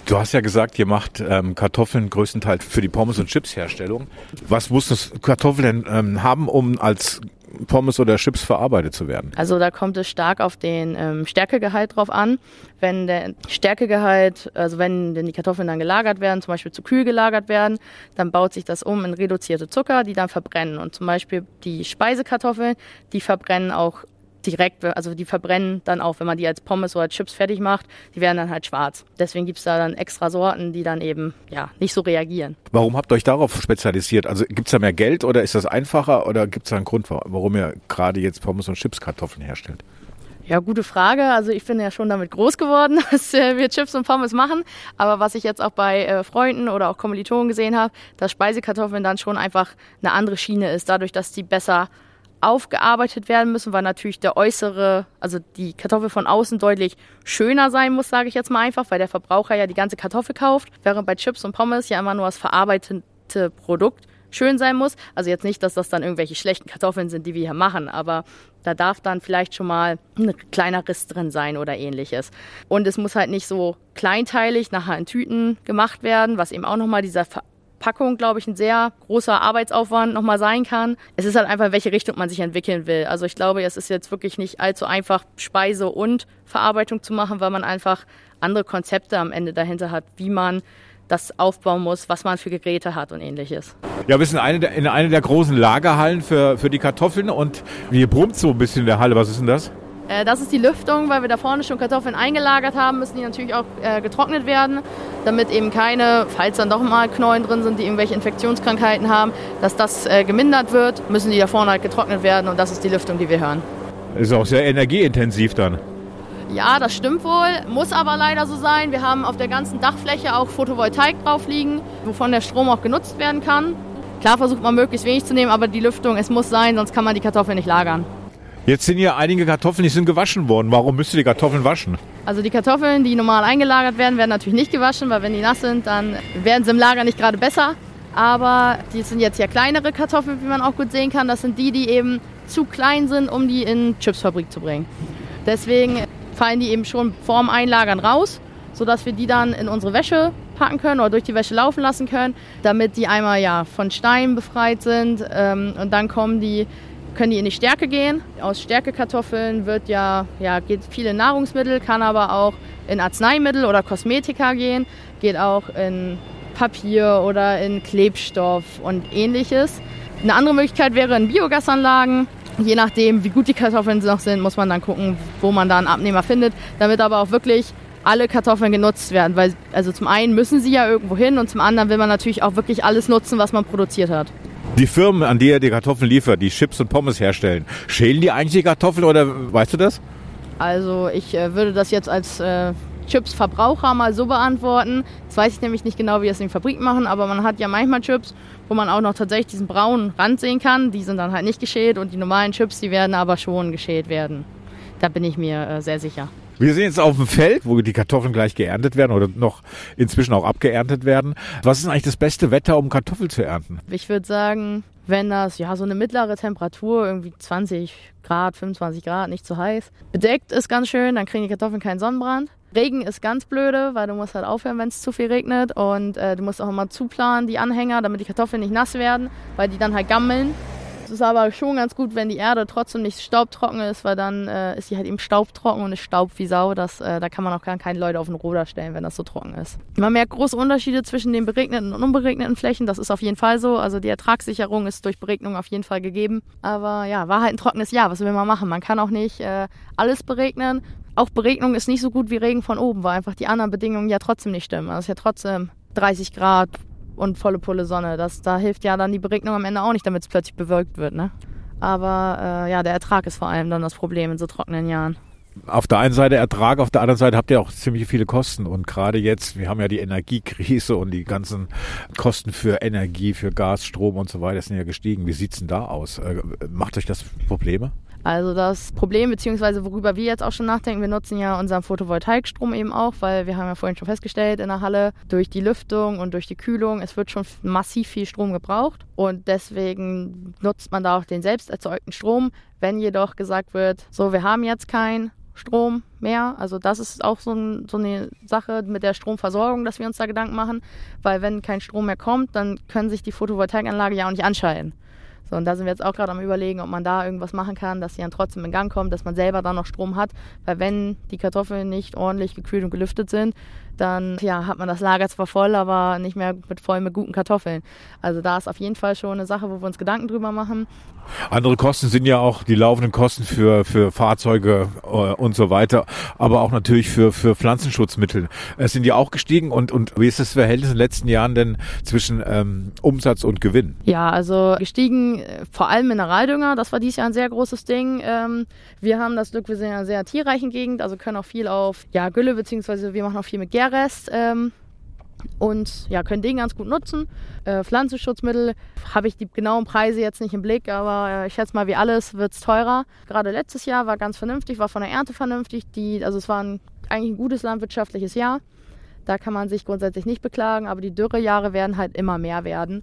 Du hast ja gesagt, ihr macht ähm, Kartoffeln größtenteils für die Pommes- und Chips-Herstellung. Was muss das Kartoffel denn ähm, haben, um als Pommes oder Chips verarbeitet zu werden? Also da kommt es stark auf den ähm, Stärkegehalt drauf an. Wenn der Stärkegehalt, also wenn die Kartoffeln dann gelagert werden, zum Beispiel zu kühl gelagert werden, dann baut sich das um in reduzierte Zucker, die dann verbrennen. Und zum Beispiel die Speisekartoffeln, die verbrennen auch direkt, also die verbrennen dann auch, wenn man die als Pommes oder Chips fertig macht, die werden dann halt schwarz. Deswegen gibt es da dann extra Sorten, die dann eben ja nicht so reagieren. Warum habt ihr euch darauf spezialisiert? Also gibt es da mehr Geld oder ist das einfacher oder gibt es da einen Grund, warum ihr gerade jetzt Pommes und Chips Kartoffeln herstellt? Ja, gute Frage. Also ich bin ja schon damit groß geworden, dass äh, wir Chips und Pommes machen. Aber was ich jetzt auch bei äh, Freunden oder auch Kommilitonen gesehen habe, dass Speisekartoffeln dann schon einfach eine andere Schiene ist, dadurch, dass die besser aufgearbeitet werden müssen, weil natürlich der äußere, also die Kartoffel von außen deutlich schöner sein muss, sage ich jetzt mal einfach, weil der Verbraucher ja die ganze Kartoffel kauft, während bei Chips und Pommes ja immer nur das verarbeitete Produkt schön sein muss. Also jetzt nicht, dass das dann irgendwelche schlechten Kartoffeln sind, die wir hier machen, aber da darf dann vielleicht schon mal ein kleiner Riss drin sein oder ähnliches. Und es muss halt nicht so kleinteilig nachher in Tüten gemacht werden, was eben auch nochmal dieser Packung, glaube ich, ein sehr großer Arbeitsaufwand nochmal sein kann. Es ist halt einfach, in welche Richtung man sich entwickeln will. Also ich glaube, es ist jetzt wirklich nicht allzu einfach, Speise und Verarbeitung zu machen, weil man einfach andere Konzepte am Ende dahinter hat, wie man das aufbauen muss, was man für Geräte hat und ähnliches. Ja, wir sind eine der, in einer der großen Lagerhallen für, für die Kartoffeln und hier brummt so ein bisschen in der Halle. Was ist denn das? Äh, das ist die Lüftung, weil wir da vorne schon Kartoffeln eingelagert haben, müssen die natürlich auch äh, getrocknet werden, damit eben keine, falls dann doch mal Knollen drin sind, die irgendwelche Infektionskrankheiten haben, dass das äh, gemindert wird, müssen die da vorne halt getrocknet werden und das ist die Lüftung, die wir hören. Ist auch sehr energieintensiv dann. Ja, das stimmt wohl, muss aber leider so sein. Wir haben auf der ganzen Dachfläche auch Photovoltaik drauf liegen, wovon der Strom auch genutzt werden kann. Klar versucht man möglichst wenig zu nehmen, aber die Lüftung, es muss sein, sonst kann man die Kartoffeln nicht lagern. Jetzt sind hier einige Kartoffeln, die sind gewaschen worden. Warum müsst ihr die Kartoffeln waschen? Also die Kartoffeln, die normal eingelagert werden, werden natürlich nicht gewaschen, weil wenn die nass sind, dann werden sie im Lager nicht gerade besser. Aber die sind jetzt ja kleinere Kartoffeln, wie man auch gut sehen kann. Das sind die, die eben zu klein sind, um die in Chipsfabrik zu bringen. Deswegen fallen die eben schon vorm Einlagern raus, sodass wir die dann in unsere Wäsche packen können oder durch die Wäsche laufen lassen können, damit die einmal ja von Stein befreit sind ähm, und dann kommen die können die in die Stärke gehen. Aus Stärkekartoffeln wird ja, ja, geht viele Nahrungsmittel, kann aber auch in Arzneimittel oder Kosmetika gehen, geht auch in Papier oder in Klebstoff und ähnliches. Eine andere Möglichkeit wäre in Biogasanlagen. Je nachdem, wie gut die Kartoffeln noch sind, muss man dann gucken, wo man da einen Abnehmer findet, damit aber auch wirklich alle Kartoffeln genutzt werden. Weil, also zum einen müssen sie ja irgendwo hin und zum anderen will man natürlich auch wirklich alles nutzen, was man produziert hat. Die Firmen, an die er die Kartoffeln liefert, die Chips und Pommes herstellen, schälen die eigentlich die Kartoffeln oder weißt du das? Also ich äh, würde das jetzt als äh, Chips-Verbraucher mal so beantworten. Das weiß ich nämlich nicht genau, wie das in den Fabriken machen, aber man hat ja manchmal Chips, wo man auch noch tatsächlich diesen braunen Rand sehen kann. Die sind dann halt nicht geschält und die normalen Chips, die werden aber schon geschält werden. Da bin ich mir äh, sehr sicher. Wir sind jetzt auf dem Feld, wo die Kartoffeln gleich geerntet werden oder noch inzwischen auch abgeerntet werden. Was ist eigentlich das beste Wetter, um Kartoffeln zu ernten? Ich würde sagen, wenn das ja so eine mittlere Temperatur, irgendwie 20 Grad, 25 Grad, nicht zu heiß, bedeckt ist ganz schön, dann kriegen die Kartoffeln keinen Sonnenbrand. Regen ist ganz blöde, weil du musst halt aufhören, wenn es zu viel regnet und äh, du musst auch immer zuplanen, die Anhänger, damit die Kartoffeln nicht nass werden, weil die dann halt gammeln. Es ist aber schon ganz gut, wenn die Erde trotzdem nicht staubtrocken ist, weil dann äh, ist sie halt eben staubtrocken und ist Staub wie Sau. Das, äh, da kann man auch gar keine Leute auf den Ruder stellen, wenn das so trocken ist. Man merkt große Unterschiede zwischen den beregneten und unberegneten Flächen. Das ist auf jeden Fall so. Also die Ertragssicherung ist durch Beregnung auf jeden Fall gegeben. Aber ja, war halt ein trockenes Jahr. Was will man machen? Man kann auch nicht äh, alles beregnen. Auch Beregnung ist nicht so gut wie Regen von oben, weil einfach die anderen Bedingungen ja trotzdem nicht stimmen. Also es ist ja trotzdem 30 Grad, und volle Pulle Sonne. Das, da hilft ja dann die Beregnung am Ende auch nicht, damit es plötzlich bewölkt wird. Ne? Aber äh, ja, der Ertrag ist vor allem dann das Problem in so trockenen Jahren auf der einen Seite Ertrag, auf der anderen Seite habt ihr auch ziemlich viele Kosten. Und gerade jetzt, wir haben ja die Energiekrise und die ganzen Kosten für Energie, für Gas, Strom und so weiter sind ja gestiegen. Wie sieht's denn da aus? Äh, macht euch das Probleme? Also das Problem, beziehungsweise worüber wir jetzt auch schon nachdenken, wir nutzen ja unseren Photovoltaikstrom eben auch, weil wir haben ja vorhin schon festgestellt in der Halle, durch die Lüftung und durch die Kühlung, es wird schon massiv viel Strom gebraucht und deswegen nutzt man da auch den selbst erzeugten Strom. Wenn jedoch gesagt wird, so wir haben jetzt keinen Strom mehr. Also das ist auch so, ein, so, eine Sache mit der Stromversorgung, dass wir uns da Gedanken machen, weil wenn kein Strom mehr kommt, dann können sich die Photovoltaikanlage ja auch nicht anschalten. So, und da sind wir jetzt auch gerade am überlegen, ob man da irgendwas machen kann, dass sie dann trotzdem in Gang kommt, dass man selber dann noch Strom hat. Weil wenn die Kartoffeln nicht ordentlich gekühlt und gelüftet sind, dann ja, hat man das Lager zwar voll, aber nicht mehr mit voll mit guten Kartoffeln. Also da ist auf jeden Fall schon eine Sache, wo wir uns Gedanken drüber machen. Andere Kosten sind ja auch die laufenden Kosten für, für Fahrzeuge äh, und so weiter, aber auch natürlich für, für Pflanzenschutzmittel. Es sind ja auch gestiegen und, und wie ist das Verhältnis in den letzten Jahren denn zwischen ähm, Umsatz und Gewinn? Ja, also gestiegen vor allem Mineraldünger, das war dieses Jahr ein sehr großes Ding. Ähm, wir haben das Glück, wir sind in einer sehr tierreichen Gegend, also können auch viel auf ja, Gülle, beziehungsweise wir machen auch viel mit Gärrest. Ähm, und ja, können den ganz gut nutzen. Äh, Pflanzenschutzmittel habe ich die genauen Preise jetzt nicht im Blick, aber äh, ich schätze mal, wie alles wird es teurer. Gerade letztes Jahr war ganz vernünftig, war von der Ernte vernünftig. Die, also es war ein, eigentlich ein gutes landwirtschaftliches Jahr. Da kann man sich grundsätzlich nicht beklagen, aber die Dürrejahre werden halt immer mehr werden.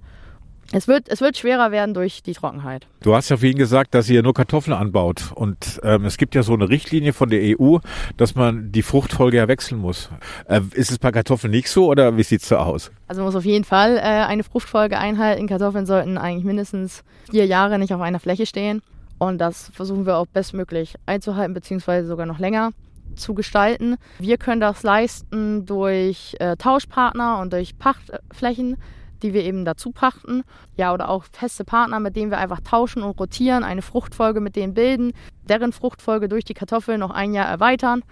Es wird, es wird schwerer werden durch die Trockenheit. Du hast ja vorhin gesagt, dass ihr nur Kartoffeln anbaut. Und ähm, es gibt ja so eine Richtlinie von der EU, dass man die Fruchtfolge ja wechseln muss. Äh, ist es bei Kartoffeln nicht so oder wie sieht es da aus? Also man muss auf jeden Fall äh, eine Fruchtfolge einhalten. Kartoffeln sollten eigentlich mindestens vier Jahre nicht auf einer Fläche stehen. Und das versuchen wir auch bestmöglich einzuhalten, beziehungsweise sogar noch länger zu gestalten. Wir können das leisten durch äh, Tauschpartner und durch Pachtflächen die wir eben dazu pachten. Ja, oder auch feste Partner, mit denen wir einfach tauschen und rotieren, eine Fruchtfolge mit denen bilden, deren Fruchtfolge durch die Kartoffeln noch ein Jahr erweitern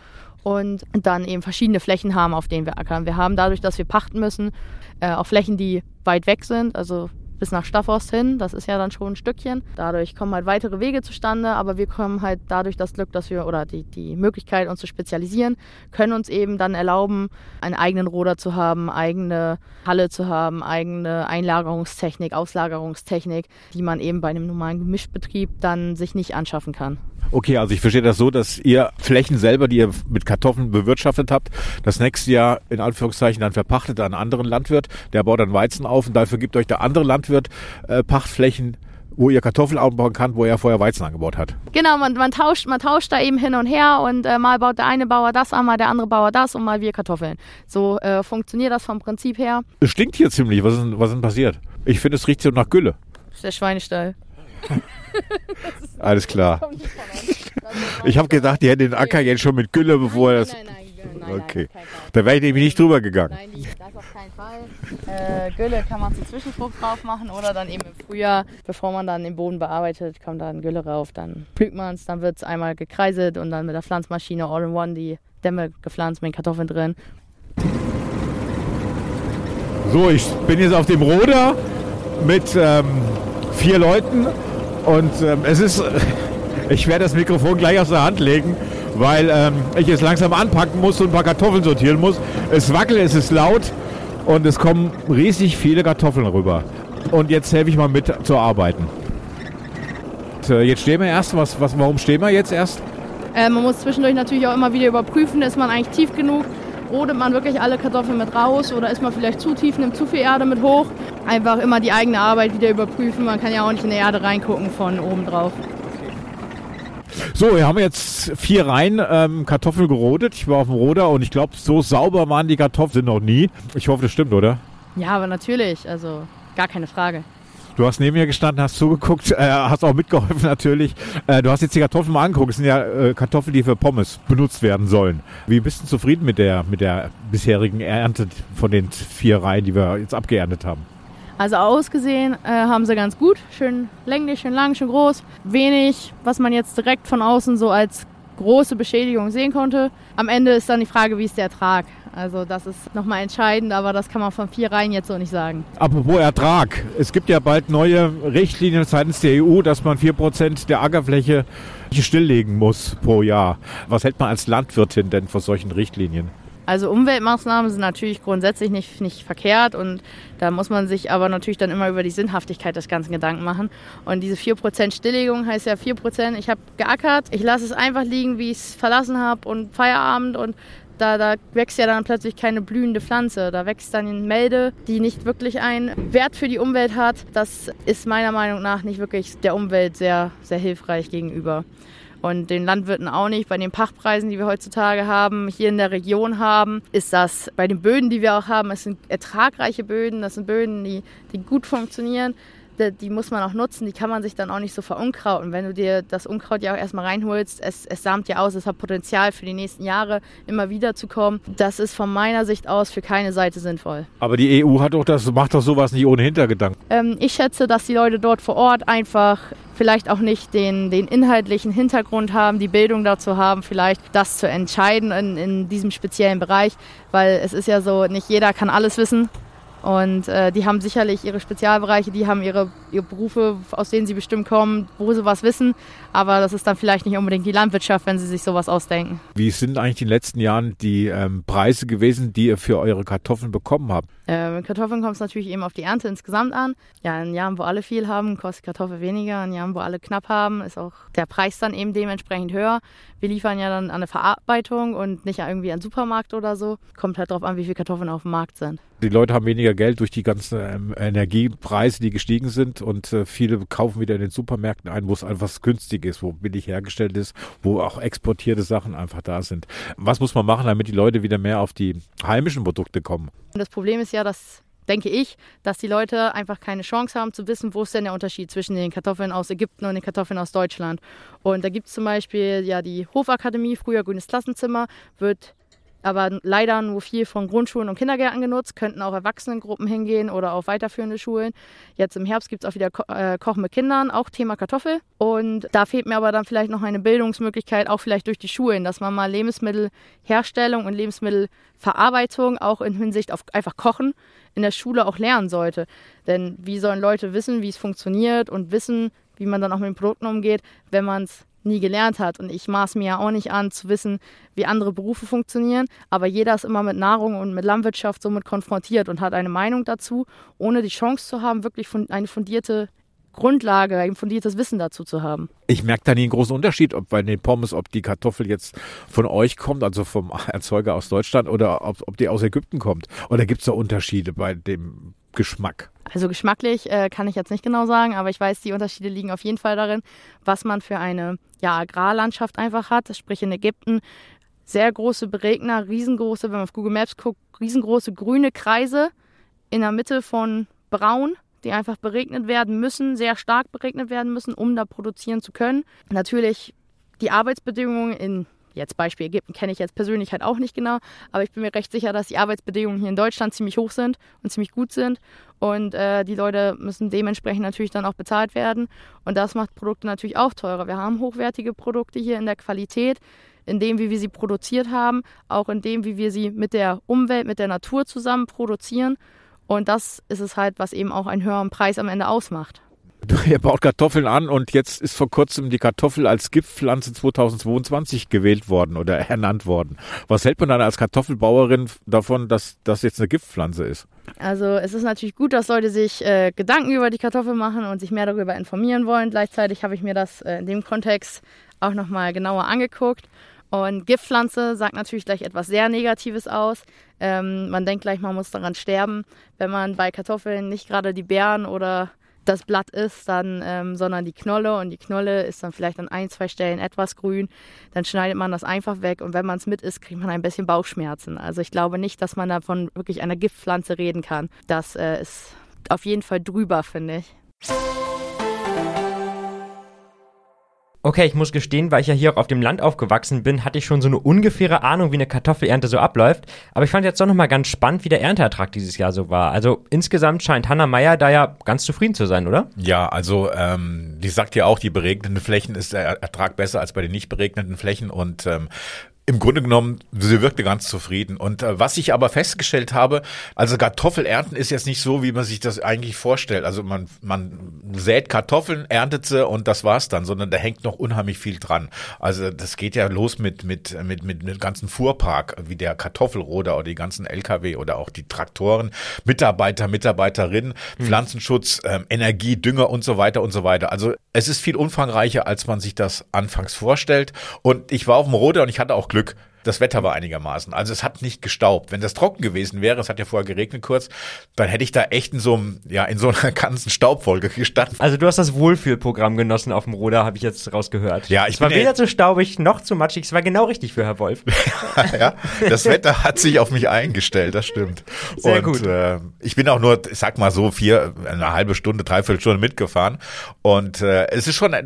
und dann eben verschiedene Flächen haben, auf denen wir ackern. Wir haben dadurch, dass wir pachten müssen, äh, auch Flächen, die weit weg sind, also bis nach Staffhorst hin. Das ist ja dann schon ein Stückchen. Dadurch kommen halt weitere Wege zustande, aber wir kommen halt dadurch das Glück, dass wir oder die, die Möglichkeit, uns zu spezialisieren, können uns eben dann erlauben, einen eigenen Roder zu haben, eigene Halle zu haben, eigene Einlagerungstechnik, Auslagerungstechnik, die man eben bei einem normalen Gemischbetrieb dann sich nicht anschaffen kann. Okay, also ich verstehe das so, dass ihr Flächen selber, die ihr mit Kartoffeln bewirtschaftet habt, das nächste Jahr in Anführungszeichen dann verpachtet an einen anderen Landwirt, der baut dann Weizen auf und dafür gibt euch der andere Landwirt äh, Pachtflächen, wo ihr Kartoffeln anbauen kann, wo er vorher Weizen angebaut hat. Genau, man, man, tauscht, man tauscht da eben hin und her und äh, mal baut der eine Bauer das an, mal der andere Bauer das und mal wir Kartoffeln. So äh, funktioniert das vom Prinzip her. Es stinkt hier ziemlich. Was ist, was ist denn passiert? Ich finde, es riecht so nach Gülle. Das ist der Schweinestall. Alles klar. Ich habe gedacht, die hätten den Acker jetzt schon mit Gülle, bevor er das. Nein, nein, nein, okay. Da wäre ich nämlich nicht drüber gegangen. Nein, das auf keinen Fall. Äh, Gülle kann man zur Zwischenfrucht drauf machen oder dann eben im Frühjahr, bevor man dann den Boden bearbeitet, kommt dann Gülle rauf. Dann pflügt man es, dann wird es einmal gekreiselt und dann mit der Pflanzmaschine All-in-One die Dämme gepflanzt mit den Kartoffeln drin. So, ich bin jetzt auf dem Roder mit ähm, vier Leuten und ähm, es ist, ich werde das Mikrofon gleich aus der Hand legen, weil ähm, ich es langsam anpacken muss und ein paar Kartoffeln sortieren muss. Es wackelt, es ist laut und es kommen riesig viele Kartoffeln rüber. Und jetzt helfe ich mal mit zu arbeiten. Und, äh, jetzt stehen wir erst. Was, was, warum stehen wir jetzt erst? Äh, man muss zwischendurch natürlich auch immer wieder überprüfen, ist man eigentlich tief genug rodet man wirklich alle Kartoffeln mit raus oder ist man vielleicht zu tief, nimmt zu viel Erde mit hoch. Einfach immer die eigene Arbeit wieder überprüfen. Man kann ja auch nicht in die Erde reingucken von oben drauf. So, wir haben jetzt vier Reihen ähm, Kartoffeln gerodet. Ich war auf dem Roder und ich glaube, so sauber waren die Kartoffeln noch nie. Ich hoffe, das stimmt, oder? Ja, aber natürlich. Also gar keine Frage. Du hast neben mir gestanden, hast zugeguckt, äh, hast auch mitgeholfen natürlich. Äh, du hast jetzt die Kartoffeln mal angeguckt. Das sind ja äh, Kartoffeln, die für Pommes benutzt werden sollen. Wie bist du zufrieden mit der, mit der bisherigen Ernte von den vier Reihen, die wir jetzt abgeerntet haben? Also ausgesehen äh, haben sie ganz gut. Schön länglich, schön lang, schön groß. Wenig, was man jetzt direkt von außen so als große Beschädigung sehen konnte. Am Ende ist dann die Frage, wie ist der Ertrag? Also das ist nochmal entscheidend, aber das kann man von vier Reihen jetzt so nicht sagen. Apropos Ertrag. Es gibt ja bald neue Richtlinien seitens der EU, dass man vier Prozent der Ackerfläche stilllegen muss pro Jahr. Was hält man als Landwirtin denn vor solchen Richtlinien? Also Umweltmaßnahmen sind natürlich grundsätzlich nicht, nicht verkehrt und da muss man sich aber natürlich dann immer über die Sinnhaftigkeit des ganzen Gedanken machen. Und diese 4% Stilllegung heißt ja 4%, ich habe geackert, ich lasse es einfach liegen, wie ich es verlassen habe und Feierabend und da, da, wächst ja dann plötzlich keine blühende Pflanze. Da wächst dann eine Melde, die nicht wirklich einen Wert für die Umwelt hat. Das ist meiner Meinung nach nicht wirklich der Umwelt sehr, sehr hilfreich gegenüber und den Landwirten auch nicht. Bei den Pachtpreisen, die wir heutzutage haben, hier in der Region haben, ist das bei den Böden, die wir auch haben, es sind ertragreiche Böden, das sind Böden, die, die gut funktionieren die muss man auch nutzen, die kann man sich dann auch nicht so verunkrauten. Wenn du dir das Unkraut ja auch erstmal reinholst, es, es samt ja aus, es hat Potenzial für die nächsten Jahre immer wieder zu kommen. Das ist von meiner Sicht aus für keine Seite sinnvoll. Aber die EU hat doch das, macht doch sowas nicht ohne Hintergedanken. Ähm, ich schätze, dass die Leute dort vor Ort einfach vielleicht auch nicht den, den inhaltlichen Hintergrund haben, die Bildung dazu haben, vielleicht das zu entscheiden in, in diesem speziellen Bereich, weil es ist ja so, nicht jeder kann alles wissen. Und äh, die haben sicherlich ihre Spezialbereiche, die haben ihre, ihre Berufe, aus denen sie bestimmt kommen, wo sie was wissen. Aber das ist dann vielleicht nicht unbedingt die Landwirtschaft, wenn sie sich sowas ausdenken. Wie sind eigentlich in den letzten Jahren die ähm, Preise gewesen, die ihr für eure Kartoffeln bekommen habt? Äh, mit Kartoffeln kommt es natürlich eben auf die Ernte insgesamt an. Ja, in Jahren, wo alle viel haben, kostet Kartoffel weniger. In Jahren, wo alle knapp haben, ist auch der Preis dann eben dementsprechend höher. Wir liefern ja dann an eine Verarbeitung und nicht irgendwie an einen Supermarkt oder so. Kommt halt darauf an, wie viele Kartoffeln auf dem Markt sind. Die Leute haben weniger Geld durch die ganzen ähm, Energiepreise, die gestiegen sind und äh, viele kaufen wieder in den Supermärkten ein, wo es einfach günstig ist, wo billig hergestellt ist, wo auch exportierte Sachen einfach da sind. Was muss man machen, damit die Leute wieder mehr auf die heimischen Produkte kommen? Das Problem ist ja, dass denke ich, dass die Leute einfach keine Chance haben zu wissen, wo ist denn der Unterschied zwischen den Kartoffeln aus Ägypten und den Kartoffeln aus Deutschland. Und da gibt es zum Beispiel ja die Hofakademie, früher Grünes Klassenzimmer, wird aber leider nur viel von Grundschulen und Kindergärten genutzt, könnten auch Erwachsenengruppen hingehen oder auch weiterführende Schulen. Jetzt im Herbst gibt es auch wieder Ko äh, Kochen mit Kindern, auch Thema Kartoffel. Und da fehlt mir aber dann vielleicht noch eine Bildungsmöglichkeit, auch vielleicht durch die Schulen, dass man mal Lebensmittelherstellung und Lebensmittelverarbeitung auch in Hinsicht auf einfach Kochen in der Schule auch lernen sollte. Denn wie sollen Leute wissen, wie es funktioniert und wissen, wie man dann auch mit den Produkten umgeht, wenn man es nie gelernt hat. Und ich maß mir ja auch nicht an, zu wissen, wie andere Berufe funktionieren. Aber jeder ist immer mit Nahrung und mit Landwirtschaft somit konfrontiert und hat eine Meinung dazu, ohne die Chance zu haben, wirklich eine fundierte Grundlage, ein fundiertes Wissen dazu zu haben. Ich merke da nie einen großen Unterschied, ob bei den Pommes, ob die Kartoffel jetzt von euch kommt, also vom Erzeuger aus Deutschland, oder ob, ob die aus Ägypten kommt. Oder gibt es da Unterschiede bei dem Geschmack? Also geschmacklich äh, kann ich jetzt nicht genau sagen, aber ich weiß, die Unterschiede liegen auf jeden Fall darin, was man für eine ja, Agrarlandschaft einfach hat. Sprich in Ägypten sehr große Beregner, riesengroße, wenn man auf Google Maps guckt, riesengroße grüne Kreise in der Mitte von braun, die einfach beregnet werden müssen, sehr stark beregnet werden müssen, um da produzieren zu können. Natürlich die Arbeitsbedingungen in Jetzt Beispiel Ägypten kenne ich jetzt persönlich halt auch nicht genau, aber ich bin mir recht sicher, dass die Arbeitsbedingungen hier in Deutschland ziemlich hoch sind und ziemlich gut sind. Und äh, die Leute müssen dementsprechend natürlich dann auch bezahlt werden. Und das macht Produkte natürlich auch teurer. Wir haben hochwertige Produkte hier in der Qualität, in dem, wie wir sie produziert haben, auch in dem, wie wir sie mit der Umwelt, mit der Natur zusammen produzieren. Und das ist es halt, was eben auch einen höheren Preis am Ende ausmacht. Ihr baut Kartoffeln an und jetzt ist vor kurzem die Kartoffel als Giftpflanze 2022 gewählt worden oder ernannt worden. Was hält man dann als Kartoffelbauerin davon, dass das jetzt eine Giftpflanze ist? Also es ist natürlich gut, dass Leute sich äh, Gedanken über die Kartoffel machen und sich mehr darüber informieren wollen. Gleichzeitig habe ich mir das äh, in dem Kontext auch nochmal genauer angeguckt. Und Giftpflanze sagt natürlich gleich etwas sehr Negatives aus. Ähm, man denkt gleich, man muss daran sterben, wenn man bei Kartoffeln nicht gerade die Beeren oder das Blatt ist, dann, ähm, sondern die Knolle und die Knolle ist dann vielleicht an ein, zwei Stellen etwas grün. Dann schneidet man das einfach weg und wenn man es mit isst, kriegt man ein bisschen Bauchschmerzen. Also ich glaube nicht, dass man davon wirklich einer Giftpflanze reden kann. Das äh, ist auf jeden Fall drüber, finde ich. Okay, ich muss gestehen, weil ich ja hier auch auf dem Land aufgewachsen bin, hatte ich schon so eine ungefähre Ahnung, wie eine Kartoffelernte so abläuft. Aber ich fand jetzt doch nochmal ganz spannend, wie der Ernteertrag dieses Jahr so war. Also insgesamt scheint Hanna Meyer da ja ganz zufrieden zu sein, oder? Ja, also ähm, die sagt ja auch, die beregneten Flächen ist der Ertrag besser als bei den nicht beregneten Flächen und ähm, im Grunde genommen, sie wirkte ganz zufrieden. Und äh, was ich aber festgestellt habe, also Kartoffelernten ist jetzt nicht so, wie man sich das eigentlich vorstellt. Also man, man sät Kartoffeln, erntet sie und das war's dann, sondern da hängt noch unheimlich viel dran. Also das geht ja los mit, mit, mit, mit, mit ganzen Fuhrpark, wie der Kartoffelroder oder die ganzen LKW oder auch die Traktoren, Mitarbeiter, Mitarbeiterinnen, hm. Pflanzenschutz, ähm, Energie, Dünger und so weiter und so weiter. Also es ist viel umfangreicher, als man sich das anfangs vorstellt. Und ich war auf dem Roder und ich hatte auch Glück. Glück das Wetter war einigermaßen. Also es hat nicht gestaubt. Wenn das trocken gewesen wäre, es hat ja vorher geregnet kurz, dann hätte ich da echt in so einem, ja, in so einer ganzen Staubfolge gestanden. Also du hast das Wohlfühlprogramm genossen auf dem Ruder, habe ich jetzt rausgehört. Ja, ich es war weder zu staubig noch zu matschig. Es war genau richtig für Herr Wolf. ja, das Wetter hat sich auf mich eingestellt, das stimmt. Sehr Und, gut. Äh, ich bin auch nur, ich sag mal so, vier, eine halbe Stunde, dreiviertel Stunde mitgefahren. Und äh, es ist schon, äh,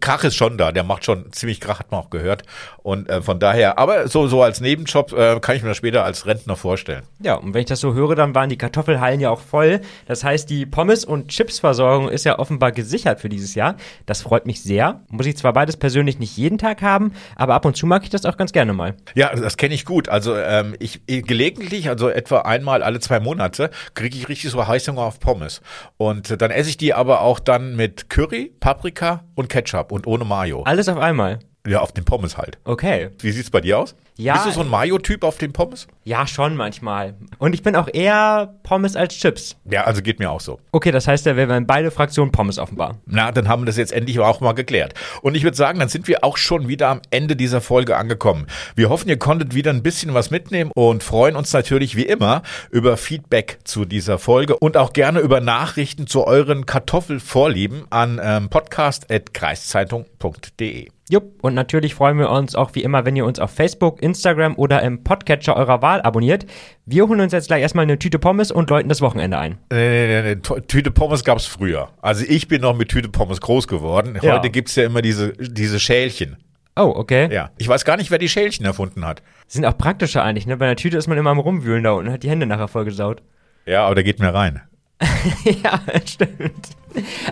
Krach ist schon da. Der macht schon ziemlich Krach, hat man auch gehört. Und äh, von daher, aber so, so als Nebenjob äh, kann ich mir das später als Rentner vorstellen. Ja, und wenn ich das so höre, dann waren die Kartoffelhallen ja auch voll. Das heißt, die Pommes- und Chipsversorgung ist ja offenbar gesichert für dieses Jahr. Das freut mich sehr. Muss ich zwar beides persönlich nicht jeden Tag haben, aber ab und zu mag ich das auch ganz gerne mal. Ja, das kenne ich gut. Also ähm, ich gelegentlich, also etwa einmal alle zwei Monate, kriege ich richtig so Heißhunger auf Pommes. Und äh, dann esse ich die aber auch dann mit Curry, Paprika und Ketchup und ohne Mayo. Alles auf einmal. Ja, auf den Pommes halt. Okay. Wie sieht's bei dir aus? Ja. Bist du so ein Mayo-Typ auf den Pommes? Ja, schon manchmal. Und ich bin auch eher Pommes als Chips. Ja, also geht mir auch so. Okay, das heißt ja, wir werden beide Fraktionen Pommes offenbar. Na, dann haben wir das jetzt endlich auch mal geklärt. Und ich würde sagen, dann sind wir auch schon wieder am Ende dieser Folge angekommen. Wir hoffen, ihr konntet wieder ein bisschen was mitnehmen und freuen uns natürlich wie immer über Feedback zu dieser Folge und auch gerne über Nachrichten zu euren Kartoffelvorlieben an ähm, podcast.kreiszeitung.de. Jupp, und natürlich freuen wir uns auch wie immer, wenn ihr uns auf Facebook, Instagram oder im Podcatcher eurer Wahl abonniert. Wir holen uns jetzt gleich erstmal eine Tüte Pommes und läuten das Wochenende ein. Nee, nee, nee, nee. Tüte Pommes gab's früher. Also ich bin noch mit Tüte Pommes groß geworden. Heute ja. gibt's ja immer diese, diese Schälchen. Oh, okay. Ja, ich weiß gar nicht, wer die Schälchen erfunden hat. Sind auch praktischer eigentlich, ne? Bei einer Tüte ist man immer am Rumwühlen da unten und hat die Hände nachher vollgesaut. Ja, aber da geht mir rein. ja, stimmt.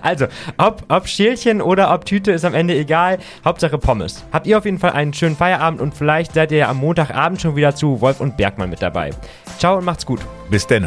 Also, ob, ob Schälchen oder ob Tüte ist am Ende egal. Hauptsache Pommes. Habt ihr auf jeden Fall einen schönen Feierabend und vielleicht seid ihr am Montagabend schon wieder zu Wolf und Bergmann mit dabei. Ciao und macht's gut. Bis denn.